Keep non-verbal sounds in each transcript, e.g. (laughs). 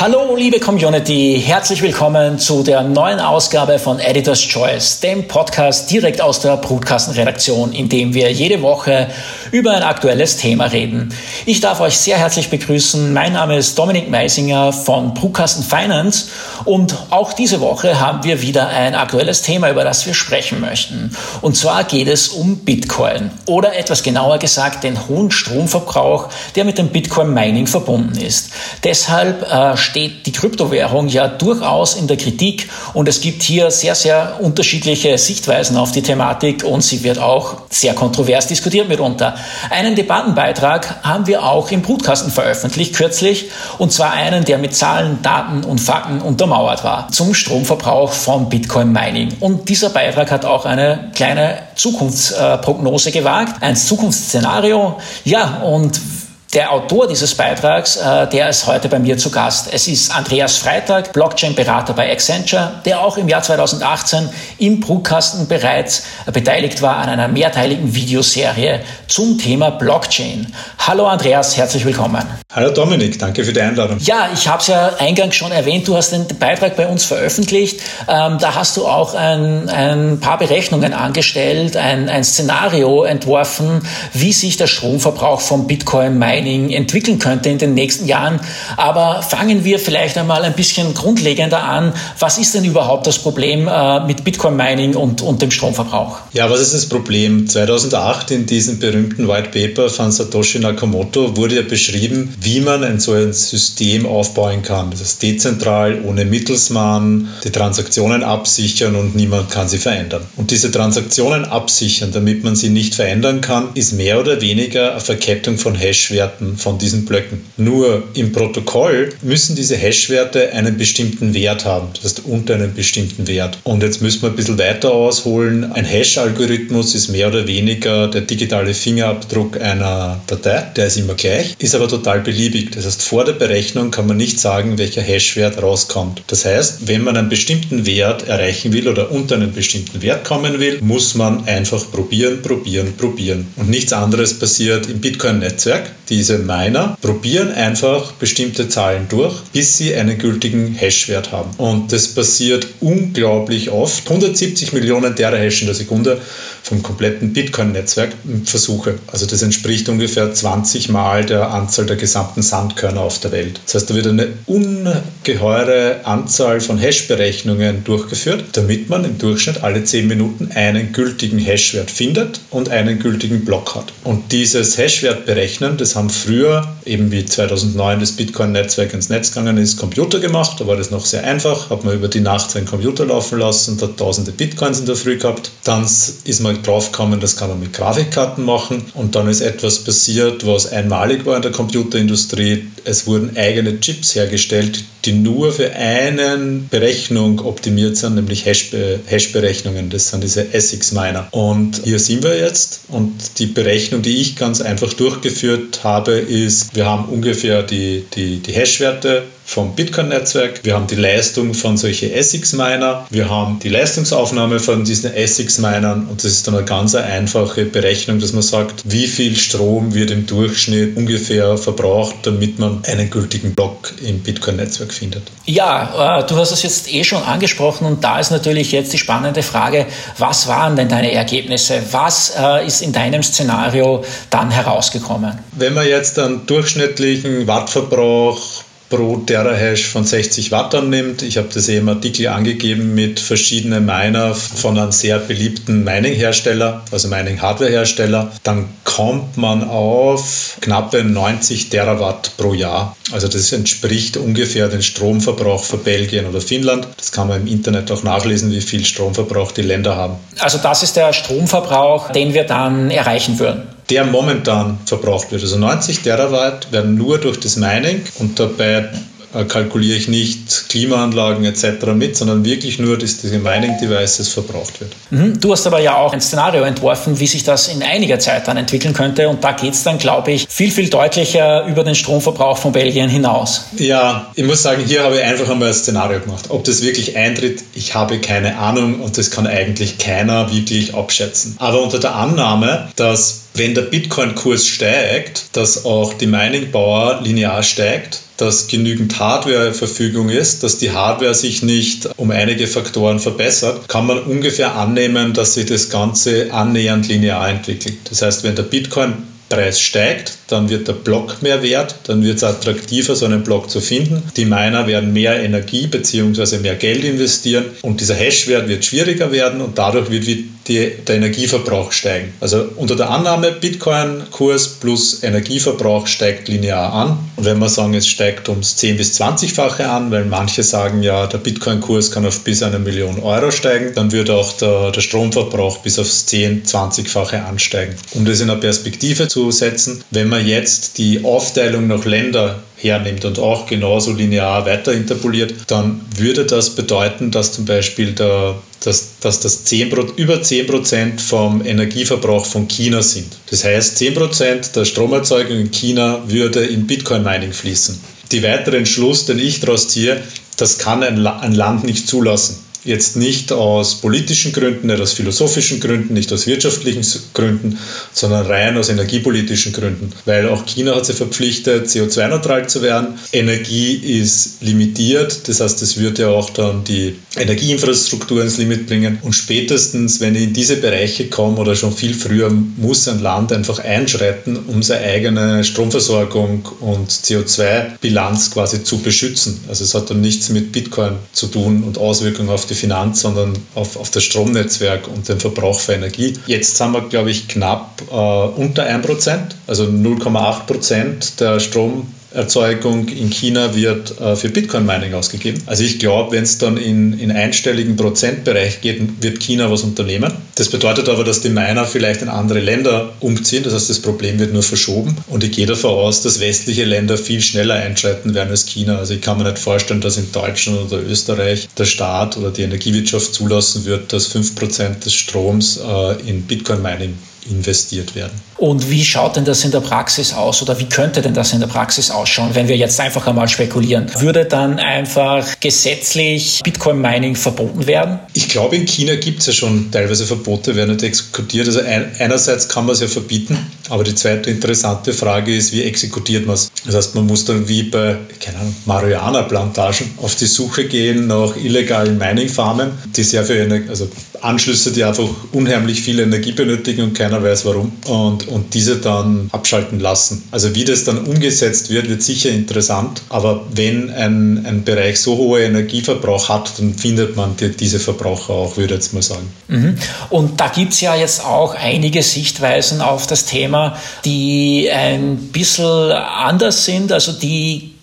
Hallo liebe Community, herzlich willkommen zu der neuen Ausgabe von Editor's Choice, dem Podcast direkt aus der Brutkastenredaktion, in dem wir jede Woche über ein aktuelles Thema reden. Ich darf euch sehr herzlich begrüßen. Mein Name ist Dominik Meisinger von Brutkasten Finance und auch diese Woche haben wir wieder ein aktuelles Thema, über das wir sprechen möchten. Und zwar geht es um Bitcoin oder etwas genauer gesagt den hohen Stromverbrauch, der mit dem Bitcoin Mining verbunden ist. Deshalb äh, steht die Kryptowährung ja durchaus in der Kritik und es gibt hier sehr, sehr unterschiedliche Sichtweisen auf die Thematik und sie wird auch sehr kontrovers diskutiert mitunter. Einen Debattenbeitrag haben wir auch im Brutkasten veröffentlicht kürzlich und zwar einen, der mit Zahlen, Daten und Fakten untermauert war zum Stromverbrauch von Bitcoin Mining. Und dieser Beitrag hat auch eine kleine Zukunftsprognose gewagt, ein Zukunftsszenario. Ja, und der Autor dieses Beitrags, äh, der ist heute bei mir zu Gast. Es ist Andreas Freitag, Blockchain-Berater bei Accenture, der auch im Jahr 2018 im Brutkasten bereits beteiligt war an einer mehrteiligen Videoserie zum Thema Blockchain. Hallo Andreas, herzlich willkommen. Hallo Dominik, danke für die Einladung. Ja, ich habe es ja eingangs schon erwähnt, du hast den Beitrag bei uns veröffentlicht. Ähm, da hast du auch ein, ein paar Berechnungen angestellt, ein, ein Szenario entworfen, wie sich der Stromverbrauch von Bitcoin Mining entwickeln könnte in den nächsten Jahren. Aber fangen wir vielleicht einmal ein bisschen grundlegender an. Was ist denn überhaupt das Problem äh, mit Bitcoin Mining und, und dem Stromverbrauch? Ja, was ist das Problem? 2008 in diesem berühmten White Paper von Satoshi Nakamoto wurde ja beschrieben, wie man ein so ein System aufbauen kann. Das ist dezentral, ohne Mittelsmann, die Transaktionen absichern und niemand kann sie verändern. Und diese Transaktionen absichern, damit man sie nicht verändern kann, ist mehr oder weniger eine Verkettung von Hashwerten von diesen Blöcken. Nur im Protokoll müssen diese Hashwerte einen bestimmten Wert haben, das heißt unter einem bestimmten Wert. Und jetzt müssen wir ein bisschen weiter ausholen. Ein Hash-Algorithmus ist mehr oder weniger der digitale Fingerabdruck einer Datei, der ist immer gleich, ist aber total beliebig. Das heißt, vor der Berechnung kann man nicht sagen, welcher Hashwert rauskommt. Das heißt, wenn man einen bestimmten Wert erreichen will oder unter einen bestimmten Wert kommen will, muss man einfach probieren, probieren, probieren. Und nichts anderes passiert im Bitcoin-Netzwerk. Diese Miner probieren einfach bestimmte Zahlen durch, bis sie einen gültigen Hashwert haben. Und das passiert unglaublich oft. 170 Millionen Terahash in der Sekunde vom kompletten Bitcoin-Netzwerk Versuche. Also das entspricht ungefähr 20 Mal der Anzahl der gesamten Sandkörner auf der Welt. Das heißt, da wird eine ungeheure Anzahl von Hash-Berechnungen durchgeführt, damit man im Durchschnitt alle 10 Minuten einen gültigen Hashwert findet und einen gültigen Block hat. Und dieses Hashwert berechnen, das haben früher, eben wie 2009 das Bitcoin-Netzwerk ins Netz gegangen ist, Computer gemacht. Da war das noch sehr einfach, hat man über die Nacht seinen Computer laufen lassen und hat tausende Bitcoins in der Früh gehabt. Dann ist man draufgekommen, das kann man mit Grafikkarten machen. Und dann ist etwas passiert, was einmalig war in der Computerindustrie. Industrie, es wurden eigene Chips hergestellt, die nur für eine Berechnung optimiert sind, nämlich Hash-Berechnungen. Das sind diese Essex-Miner. Und hier sind wir jetzt. Und die Berechnung, die ich ganz einfach durchgeführt habe, ist, wir haben ungefähr die, die, die Hash-Werte vom Bitcoin-Netzwerk, wir haben die Leistung von solchen Essex-Miner, wir haben die Leistungsaufnahme von diesen Essex-Minern und das ist dann eine ganz einfache Berechnung, dass man sagt, wie viel Strom wird im Durchschnitt ungefähr verbraucht, damit man einen gültigen Block im Bitcoin-Netzwerk findet. Ja, äh, du hast es jetzt eh schon angesprochen und da ist natürlich jetzt die spannende Frage, was waren denn deine Ergebnisse? Was äh, ist in deinem Szenario dann herausgekommen? Wenn man jetzt einen durchschnittlichen Wattverbrauch pro Terahash von 60 Watt annimmt. Ich habe das eben im Artikel angegeben mit verschiedenen Miner von einem sehr beliebten Mining-Hersteller, also Mining-Hardware-Hersteller. Dann kommt man auf knappe 90 Terawatt pro Jahr. Also das entspricht ungefähr dem Stromverbrauch für Belgien oder Finnland. Das kann man im Internet auch nachlesen, wie viel Stromverbrauch die Länder haben. Also das ist der Stromverbrauch, den wir dann erreichen würden der momentan verbraucht wird. Also 90 Terawatt werden nur durch das Mining und dabei äh, kalkuliere ich nicht Klimaanlagen etc. mit, sondern wirklich nur, dass diese Mining Devices verbraucht wird. Mhm. Du hast aber ja auch ein Szenario entworfen, wie sich das in einiger Zeit dann entwickeln könnte. Und da geht es dann, glaube ich, viel, viel deutlicher über den Stromverbrauch von Belgien hinaus. Ja, ich muss sagen, hier habe ich einfach einmal ein Szenario gemacht. Ob das wirklich eintritt, ich habe keine Ahnung und das kann eigentlich keiner wirklich abschätzen. Aber unter der Annahme, dass wenn der Bitcoin-Kurs steigt, dass auch die Mining-Bauer linear steigt, dass genügend Hardware Verfügung ist, dass die Hardware sich nicht um einige Faktoren verbessert, kann man ungefähr annehmen, dass sich das Ganze annähernd linear entwickelt. Das heißt, wenn der Bitcoin Preis steigt, dann wird der Block mehr wert, dann wird es attraktiver, so einen Block zu finden. Die Miner werden mehr Energie bzw. mehr Geld investieren und dieser Hashwert wird schwieriger werden und dadurch wird die, der Energieverbrauch steigen. Also unter der Annahme, Bitcoin-Kurs plus Energieverbrauch steigt linear an. Und wenn wir sagen, es steigt ums 10- bis 20-fache an, weil manche sagen ja, der Bitcoin-Kurs kann auf bis eine Million Euro steigen, dann würde auch der, der Stromverbrauch bis aufs 10-, 20-fache ansteigen. Um das in einer Perspektive zu setzen. Wenn man jetzt die Aufteilung nach Länder hernimmt und auch genauso linear weiter interpoliert, dann würde das bedeuten, dass zum Beispiel der, dass, dass das 10, über 10% vom Energieverbrauch von China sind. Das heißt, 10% der Stromerzeugung in China würde in Bitcoin-Mining fließen. Die weiteren Schluss, den ich daraus ziehe, das kann ein, ein Land nicht zulassen. Jetzt nicht aus politischen Gründen, nicht aus philosophischen Gründen, nicht aus wirtschaftlichen Gründen, sondern rein aus energiepolitischen Gründen. Weil auch China hat sich verpflichtet, CO2-neutral zu werden. Energie ist limitiert, das heißt, es wird ja auch dann die Energieinfrastruktur ins Limit bringen. Und spätestens, wenn ich in diese Bereiche komme oder schon viel früher, muss ein Land einfach einschreiten, um seine eigene Stromversorgung und CO2-Bilanz quasi zu beschützen. Also es hat dann nichts mit Bitcoin zu tun und Auswirkungen auf die Finanz, sondern auf, auf das Stromnetzwerk und den Verbrauch für Energie. Jetzt haben wir, glaube ich, knapp äh, unter 1%, also 0,8% der Strom Erzeugung in China wird äh, für Bitcoin-Mining ausgegeben. Also ich glaube, wenn es dann in, in einstelligen Prozentbereich geht, wird China was unternehmen. Das bedeutet aber, dass die Miner vielleicht in andere Länder umziehen. Das heißt, das Problem wird nur verschoben. Und ich gehe davon aus, dass westliche Länder viel schneller einschreiten werden als China. Also ich kann mir nicht vorstellen, dass in Deutschland oder Österreich der Staat oder die Energiewirtschaft zulassen wird, dass 5% des Stroms äh, in Bitcoin-Mining investiert werden. Und wie schaut denn das in der Praxis aus oder wie könnte denn das in der Praxis ausschauen, wenn wir jetzt einfach einmal spekulieren? Würde dann einfach gesetzlich Bitcoin-Mining verboten werden? Ich glaube, in China gibt es ja schon teilweise Verbote, werden nicht exekutiert. Also ein, einerseits kann man es ja verbieten, aber die zweite interessante Frage ist, wie exekutiert man es? Das heißt, man muss dann wie bei, keine Ahnung, Marihuana-Plantagen auf die Suche gehen nach illegalen Mining-Farmen, die sehr viel, also Anschlüsse, die einfach unheimlich viel Energie benötigen und keiner weiß warum. Und und diese dann abschalten lassen. Also wie das dann umgesetzt wird, wird sicher interessant. Aber wenn ein, ein Bereich so hohe Energieverbrauch hat, dann findet man die, diese Verbraucher auch, würde ich jetzt mal sagen. Mhm. Und da gibt es ja jetzt auch einige Sichtweisen auf das Thema, die ein bisschen anders sind. Also die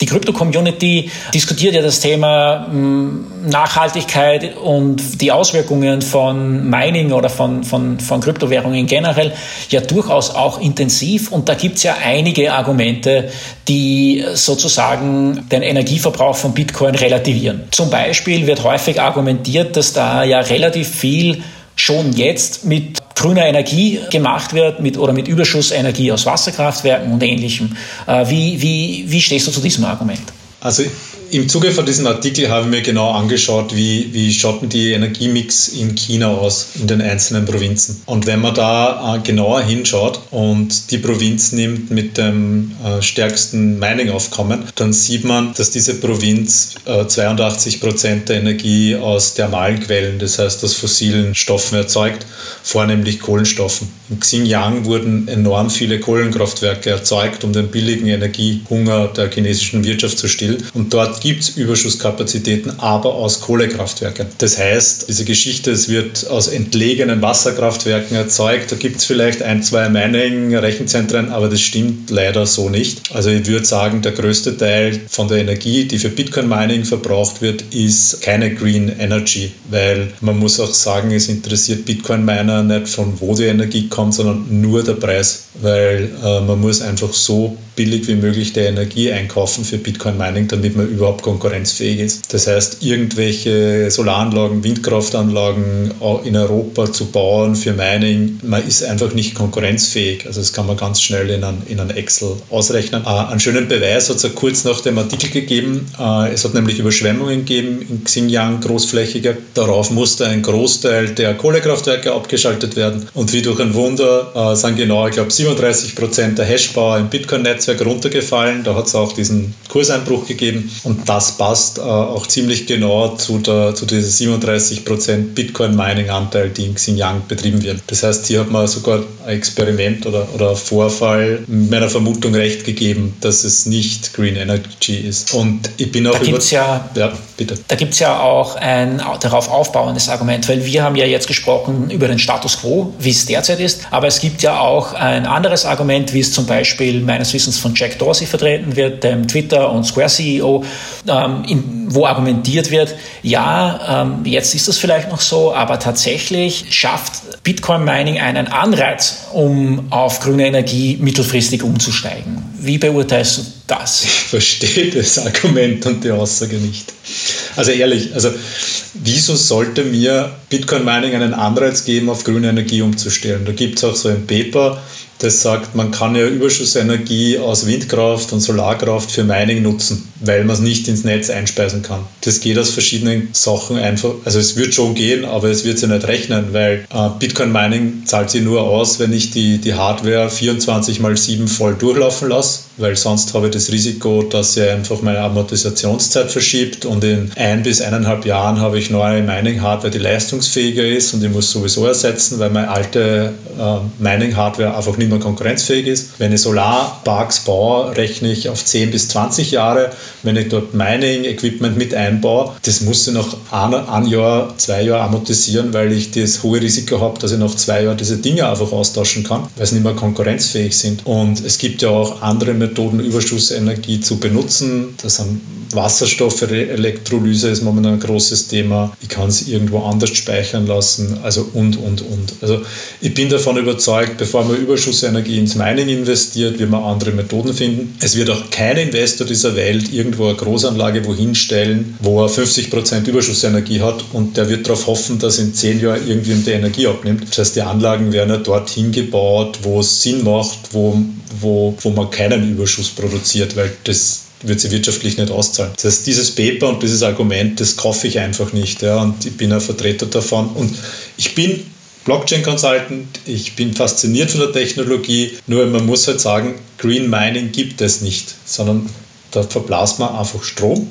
die Krypto-Community diskutiert ja das Thema hm, Nachhaltigkeit und die Auswirkungen von Mining oder von, von, von Kryptowährungen generell ja durchaus auch intensiv. Und da gibt es ja einige Argumente, die sozusagen den Energieverbrauch von Bitcoin relativieren. Zum Beispiel wird häufig argumentiert, dass da ja relativ viel schon jetzt mit grüner Energie gemacht wird mit, oder mit Überschussenergie aus Wasserkraftwerken und ähnlichem. Äh, wie, wie, wie stehst du zu diesem Argument? Also im Zuge von diesem Artikel habe ich mir genau angeschaut, wie, wie schaut denn die Energiemix in China aus, in den einzelnen Provinzen. Und wenn man da äh, genauer hinschaut und die Provinz nimmt mit dem äh, stärksten Mining-Aufkommen, dann sieht man, dass diese Provinz äh, 82 Prozent der Energie aus thermalen Quellen, das heißt aus fossilen Stoffen erzeugt, vornehmlich Kohlenstoffen. In Xinjiang wurden enorm viele Kohlenkraftwerke erzeugt, um den billigen Energiehunger der chinesischen Wirtschaft zu stillen. Und dort gibt es Überschusskapazitäten, aber aus Kohlekraftwerken. Das heißt, diese Geschichte, es wird aus entlegenen Wasserkraftwerken erzeugt, da gibt es vielleicht ein, zwei Mining, Rechenzentren, aber das stimmt leider so nicht. Also ich würde sagen, der größte Teil von der Energie, die für Bitcoin-Mining verbraucht wird, ist keine Green Energy, weil man muss auch sagen, es interessiert Bitcoin-Miner nicht von wo die Energie kommt, sondern nur der Preis, weil äh, man muss einfach so billig wie möglich der Energie einkaufen für Bitcoin-Mining, damit man überhaupt konkurrenzfähig ist. Das heißt, irgendwelche Solaranlagen, Windkraftanlagen in Europa zu bauen für Mining, man ist einfach nicht konkurrenzfähig. Also das kann man ganz schnell in ein, in Excel ausrechnen. Äh, einen schönen Beweis hat es kurz nach dem Artikel gegeben. Äh, es hat nämlich Überschwemmungen gegeben in Xinjiang, großflächige. Darauf musste ein Großteil der Kohlekraftwerke abgeschaltet werden. Und wie durch ein Wunder äh, sind genau, ich glaube, 37 Prozent der Hashpower im Bitcoin-Netz Netzwerk runtergefallen. Da hat es auch diesen Kurseinbruch gegeben und das passt äh, auch ziemlich genau zu, der, zu diesem 37% Bitcoin-Mining-Anteil, die in Xinjiang betrieben wird. Das heißt, hier hat man sogar ein Experiment oder, oder ein Vorfall meiner Vermutung recht gegeben, dass es nicht Green Energy ist. Und ich bin auch da über... Ja, ja, bitte. Da gibt es ja auch ein darauf aufbauendes Argument, weil wir haben ja jetzt gesprochen über den Status quo, wie es derzeit ist, aber es gibt ja auch ein anderes Argument, wie es zum Beispiel meines Wissens von Jack Dorsey vertreten wird, dem Twitter- und Square-CEO, ähm, wo argumentiert wird, ja, ähm, jetzt ist das vielleicht noch so, aber tatsächlich schafft Bitcoin-Mining einen Anreiz, um auf grüne Energie mittelfristig umzusteigen. Wie beurteilst du das? Ich verstehe das Argument und die Aussage nicht. Also ehrlich, also wieso sollte mir Bitcoin Mining einen Anreiz geben, auf grüne Energie umzustellen? Da gibt es auch so ein Paper, das sagt, man kann ja Überschussenergie aus Windkraft und Solarkraft für Mining nutzen, weil man es nicht ins Netz einspeisen kann. Das geht aus verschiedenen Sachen einfach. Also es wird schon gehen, aber es wird sich nicht rechnen, weil äh, Bitcoin Mining zahlt sich nur aus, wenn ich die, die Hardware 24 mal 7 voll durchlaufen lasse, because weil sonst habe ich das Risiko, dass sie einfach meine Amortisationszeit verschiebt und in ein bis eineinhalb Jahren habe ich neue Mining-Hardware, die leistungsfähiger ist und ich muss sowieso ersetzen, weil meine alte äh, Mining-Hardware einfach nicht mehr konkurrenzfähig ist. Wenn ich Solarparks baue, rechne ich auf 10 bis 20 Jahre. Wenn ich dort Mining-Equipment mit einbaue, das muss ich noch ein, ein Jahr, zwei Jahre amortisieren, weil ich das hohe Risiko habe, dass ich nach zwei Jahren diese Dinge einfach austauschen kann, weil sie nicht mehr konkurrenzfähig sind. Und es gibt ja auch andere Methoden, Überschussenergie zu benutzen. Das sind Wasserstoff, Elektrolyse ist momentan ein großes Thema. Ich kann es irgendwo anders speichern lassen, also und, und, und. Also ich bin davon überzeugt, bevor man Überschussenergie ins Mining investiert, wird man andere Methoden finden. Es wird auch kein Investor dieser Welt irgendwo eine Großanlage wohin stellen, wo er 50% Überschussenergie hat und der wird darauf hoffen, dass in zehn Jahren irgendwie die Energie abnimmt. Das heißt, die Anlagen werden ja dorthin gebaut, wo es Sinn macht, wo, wo, wo man keinen Überschuss produziert, weil das wird sie wirtschaftlich nicht auszahlen. Das heißt, dieses Paper und dieses Argument, das kaufe ich einfach nicht. Ja, und ich bin ein Vertreter davon. Und ich bin Blockchain Consultant, ich bin fasziniert von der Technologie, nur man muss halt sagen, Green Mining gibt es nicht, sondern da verblasst man einfach Strom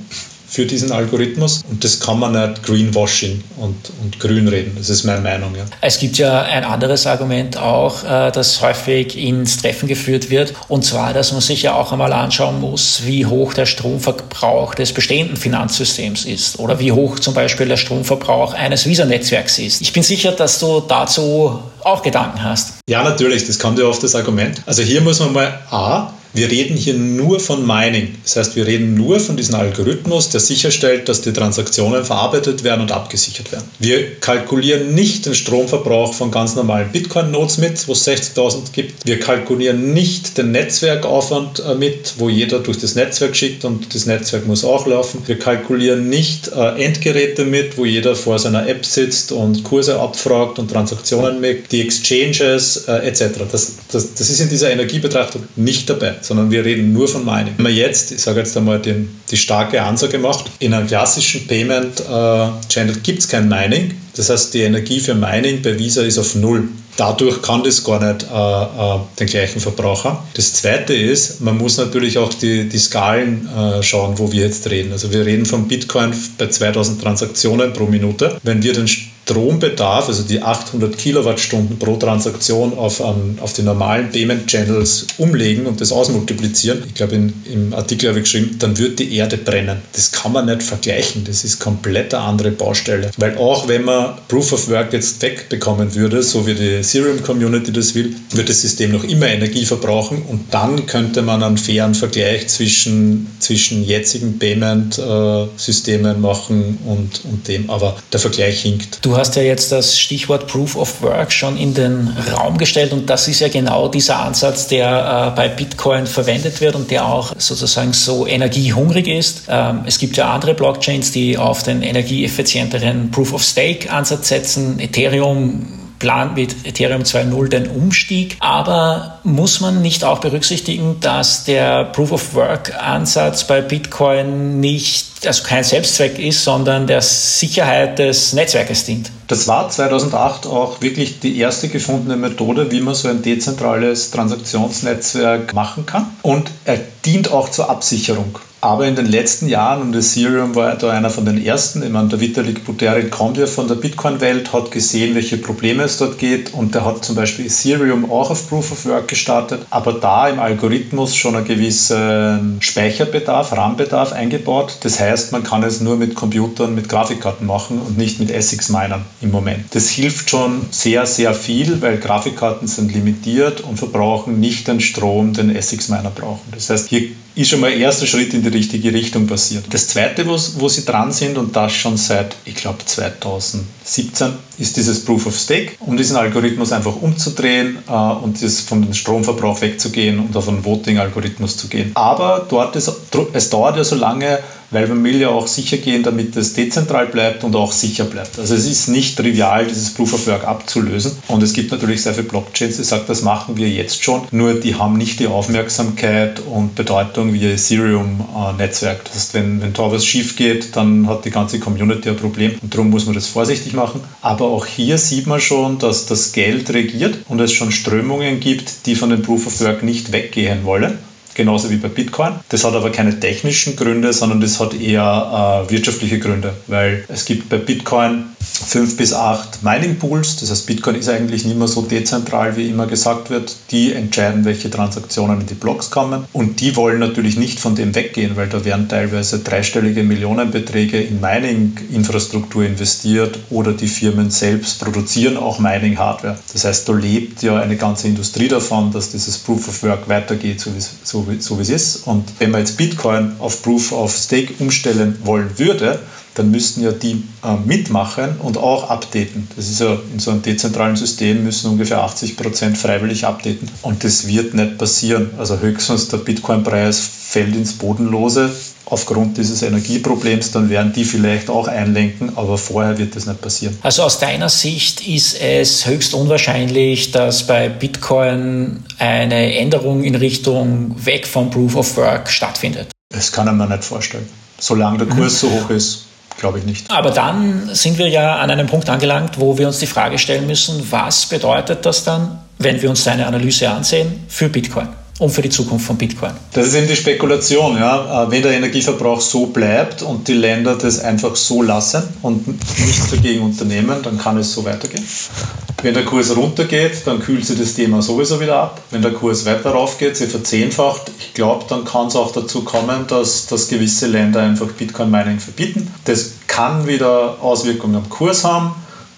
für diesen Algorithmus und das kann man nicht greenwashing und, und grün reden. Das ist meine Meinung. Ja. Es gibt ja ein anderes Argument auch, äh, das häufig ins Treffen geführt wird und zwar, dass man sich ja auch einmal anschauen muss, wie hoch der Stromverbrauch des bestehenden Finanzsystems ist oder wie hoch zum Beispiel der Stromverbrauch eines Visa-Netzwerks ist. Ich bin sicher, dass du dazu auch Gedanken hast. Ja, natürlich, das kommt ja oft das Argument. Also hier muss man mal A, wir reden hier nur von Mining. Das heißt, wir reden nur von diesem Algorithmus, der sicherstellt, dass die Transaktionen verarbeitet werden und abgesichert werden. Wir kalkulieren nicht den Stromverbrauch von ganz normalen Bitcoin-Nodes mit, wo es 60.000 gibt. Wir kalkulieren nicht den Netzwerkaufwand äh, mit, wo jeder durch das Netzwerk schickt und das Netzwerk muss auch laufen. Wir kalkulieren nicht äh, Endgeräte mit, wo jeder vor seiner App sitzt und Kurse abfragt und Transaktionen mit, die Exchanges äh, etc. Das, das, das ist in dieser Energiebetrachtung nicht dabei sondern wir reden nur von Mining. Wenn man jetzt, ich sage jetzt einmal, den, die starke Ansage macht, in einem klassischen Payment äh, gibt es kein Mining. Das heißt, die Energie für Mining bei Visa ist auf Null. Dadurch kann das gar nicht äh, äh, den gleichen Verbraucher. Das zweite ist, man muss natürlich auch die, die Skalen äh, schauen, wo wir jetzt reden. Also wir reden von Bitcoin bei 2000 Transaktionen pro Minute. Wenn wir den Strombedarf, also die 800 Kilowattstunden pro Transaktion auf, um, auf die normalen Payment Channels umlegen und das ausmultiplizieren, ich glaube im Artikel habe ich geschrieben, dann wird die Erde brennen. Das kann man nicht vergleichen, das ist komplett eine andere Baustelle. Weil auch wenn man Proof of Work jetzt wegbekommen würde, so wie die Ethereum Community das will, wird das System noch immer Energie verbrauchen und dann könnte man einen fairen Vergleich zwischen, zwischen jetzigen Payment-Systemen äh, machen und, und dem, aber der Vergleich hinkt. Du hast ja jetzt das Stichwort Proof of Work schon in den Raum gestellt und das ist ja genau dieser Ansatz, der äh, bei Bitcoin verwendet wird und der auch sozusagen so energiehungrig ist. Ähm, es gibt ja andere Blockchains, die auf den energieeffizienteren Proof of Stake Ansatz setzen. Ethereum plant mit Ethereum 2.0 den Umstieg. Aber muss man nicht auch berücksichtigen, dass der Proof of Work Ansatz bei Bitcoin nicht, also kein Selbstzweck ist, sondern der Sicherheit des Netzwerkes dient? Das war 2008 auch wirklich die erste gefundene Methode, wie man so ein dezentrales Transaktionsnetzwerk machen kann. Und er dient auch zur Absicherung. Aber in den letzten Jahren, und Ethereum war da einer von den ersten, ich meine, der Vitalik Buterin kommt ja von der Bitcoin-Welt, hat gesehen, welche Probleme es dort geht und der hat zum Beispiel Ethereum auch auf Proof of Work gestartet, aber da im Algorithmus schon einen gewissen Speicherbedarf, RAM-Bedarf eingebaut. Das heißt, man kann es nur mit Computern, mit Grafikkarten machen und nicht mit ASICS-Minern im Moment. Das hilft schon sehr, sehr viel, weil Grafikkarten sind limitiert und verbrauchen nicht den Strom, den ASICS-Miner brauchen. Das heißt, hier ist schon mal ein erster Schritt in die richtige Richtung passiert. Das zweite, wo, wo sie dran sind, und das schon seit, ich glaube, 2017, ist dieses Proof of Stake, um diesen Algorithmus einfach umzudrehen äh, und das von dem Stromverbrauch wegzugehen und auf einen Voting-Algorithmus zu gehen. Aber dort ist, es dauert ja so lange, weil man will ja auch sicher gehen, damit es dezentral bleibt und auch sicher bleibt. Also es ist nicht trivial, dieses Proof of Work abzulösen. Und es gibt natürlich sehr viele Blockchains, die sagen, das machen wir jetzt schon, nur die haben nicht die Aufmerksamkeit und Bedeutung wie Ethereum-Netzwerk. Das heißt, wenn, wenn da was schief geht, dann hat die ganze Community ein Problem und darum muss man das vorsichtig machen. Aber auch hier sieht man schon, dass das Geld regiert und es schon Strömungen gibt, die von dem Proof of Work nicht weggehen wollen genauso wie bei Bitcoin. Das hat aber keine technischen Gründe, sondern das hat eher äh, wirtschaftliche Gründe, weil es gibt bei Bitcoin fünf bis acht Mining Pools. Das heißt, Bitcoin ist eigentlich nicht mehr so dezentral, wie immer gesagt wird. Die entscheiden, welche Transaktionen in die Blocks kommen. Und die wollen natürlich nicht von dem weggehen, weil da werden teilweise dreistellige Millionenbeträge in Mining-Infrastruktur investiert oder die Firmen selbst produzieren auch Mining-Hardware. Das heißt, da lebt ja eine ganze Industrie davon, dass dieses Proof of Work weitergeht, so wie, so wie, so wie es ist. Und wenn man jetzt Bitcoin auf Proof of Stake umstellen wollen würde, dann müssten ja die äh, mitmachen und auch updaten. Das ist ja in so einem dezentralen System müssen ungefähr 80 Prozent freiwillig updaten und das wird nicht passieren. Also höchstens der Bitcoin-Preis fällt ins Bodenlose aufgrund dieses Energieproblems, dann werden die vielleicht auch einlenken, aber vorher wird das nicht passieren. Also aus deiner Sicht ist es höchst unwahrscheinlich, dass bei Bitcoin eine Änderung in Richtung weg vom Proof of Work stattfindet. Das kann man nicht vorstellen, solange der Kurs mhm. so hoch ist glaube ich nicht. Aber dann sind wir ja an einem Punkt angelangt, wo wir uns die Frage stellen müssen, was bedeutet das dann, wenn wir uns deine Analyse ansehen, für Bitcoin? Und für die Zukunft von Bitcoin. Das ist eben die Spekulation. Ja. Äh, wenn der Energieverbrauch so bleibt und die Länder das einfach so lassen und nichts dagegen unternehmen, dann kann es so weitergehen. Wenn der Kurs runtergeht, dann kühlt sich das Thema sowieso wieder ab. Wenn der Kurs weiter raufgeht, sie verzehnfacht, ich glaube, dann kann es auch dazu kommen, dass, dass gewisse Länder einfach Bitcoin-Mining verbieten. Das kann wieder Auswirkungen am Kurs haben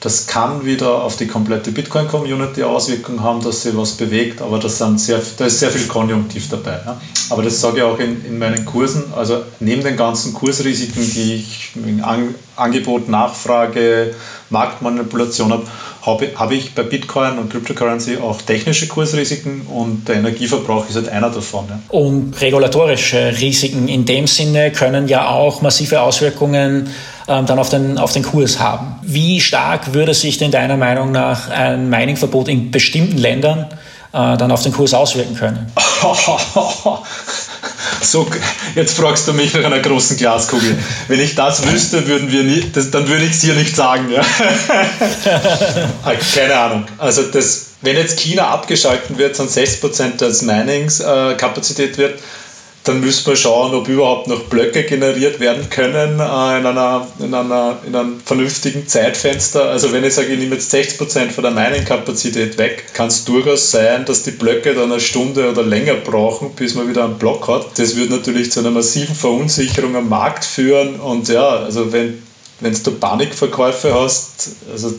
das kann wieder auf die komplette Bitcoin-Community Auswirkungen haben, dass sie was bewegt, aber das sind sehr, da ist sehr viel Konjunktiv dabei. Ja. Aber das sage ich auch in, in meinen Kursen. Also neben den ganzen Kursrisiken, die ich in An Angebot, Nachfrage, Marktmanipulation habe, habe, habe ich bei Bitcoin und Cryptocurrency auch technische Kursrisiken und der Energieverbrauch ist halt einer davon. Ja. Und regulatorische Risiken in dem Sinne können ja auch massive Auswirkungen ähm, dann auf den, auf den Kurs haben. Wie stark würde sich denn deiner Meinung nach ein Miningverbot in bestimmten Ländern äh, dann auf den Kurs auswirken können? (laughs) So, jetzt fragst du mich nach einer großen Glaskugel. Wenn ich das wüsste, würden wir nie, das, dann würde ich es hier nicht sagen. Ja? Ah, (laughs) keine Ahnung. Also das, wenn jetzt China abgeschalten wird, sind 6% des Minings äh, Kapazität wird, dann müssen wir schauen, ob überhaupt noch Blöcke generiert werden können äh, in, einer, in, einer, in einem vernünftigen Zeitfenster. Also wenn ich sage, ich nehme jetzt 60% von der Mining-Kapazität weg, kann es durchaus sein, dass die Blöcke dann eine Stunde oder länger brauchen, bis man wieder einen Block hat. Das würde natürlich zu einer massiven Verunsicherung am Markt führen und ja, also wenn du Panikverkäufe hast, also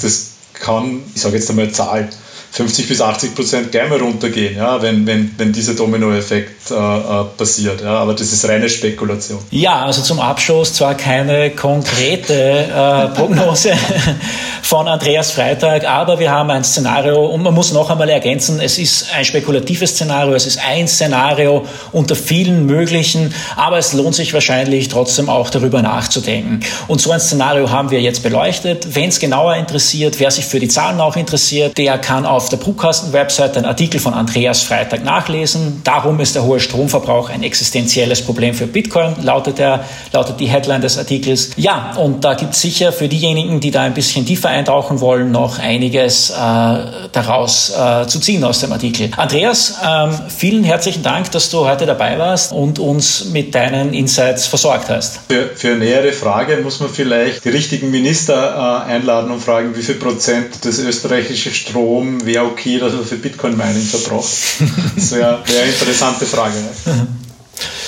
das kann, ich sage jetzt einmal Zahl, 50 bis 80 Prozent mal runtergehen, ja, wenn, wenn, wenn dieser Dominoeffekt äh, äh, passiert. Ja, aber das ist reine Spekulation. Ja, also zum Abschluss zwar keine konkrete äh, Prognose (laughs) von Andreas Freitag, aber wir haben ein Szenario und man muss noch einmal ergänzen, es ist ein spekulatives Szenario, es ist ein Szenario unter vielen möglichen, aber es lohnt sich wahrscheinlich trotzdem auch darüber nachzudenken. Und so ein Szenario haben wir jetzt beleuchtet. Wenn es genauer interessiert, wer sich für die Zahlen auch interessiert, der kann auf auf der Brutkasten-Website einen Artikel von Andreas Freitag nachlesen. Darum ist der hohe Stromverbrauch ein existenzielles Problem für Bitcoin, lautet, der, lautet die Headline des Artikels. Ja, und da gibt es sicher für diejenigen, die da ein bisschen tiefer eintauchen wollen, noch einiges äh, daraus äh, zu ziehen aus dem Artikel. Andreas, ähm, vielen herzlichen Dank, dass du heute dabei warst und uns mit deinen Insights versorgt hast. Für, für nähere Frage muss man vielleicht die richtigen Minister äh, einladen und fragen, wie viel Prozent des österreichischen Strom wäre okay, dass er für Bitcoin-Mining verbraucht? (laughs) Das wäre wär eine interessante Frage.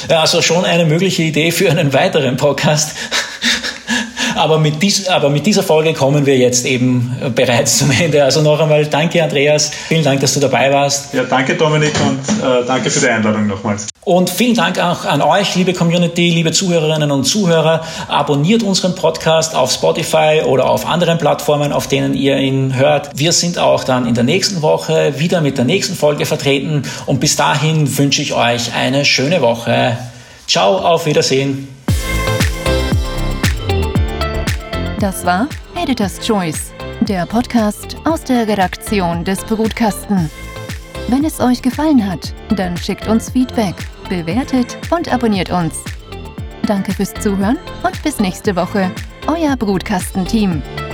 Ja, also schon eine mögliche Idee für einen weiteren Podcast. Aber mit, dies, aber mit dieser Folge kommen wir jetzt eben bereits zum Ende. Also noch einmal danke, Andreas. Vielen Dank, dass du dabei warst. Ja, danke, Dominik, und äh, danke für die Einladung nochmals. Und vielen Dank auch an euch, liebe Community, liebe Zuhörerinnen und Zuhörer. Abonniert unseren Podcast auf Spotify oder auf anderen Plattformen, auf denen ihr ihn hört. Wir sind auch dann in der nächsten Woche wieder mit der nächsten Folge vertreten. Und bis dahin wünsche ich euch eine schöne Woche. Ciao, auf Wiedersehen. Das war Editor's Choice, der Podcast aus der Redaktion des Brutkasten. Wenn es euch gefallen hat, dann schickt uns Feedback, bewertet und abonniert uns. Danke fürs Zuhören und bis nächste Woche. Euer Brutkastenteam. team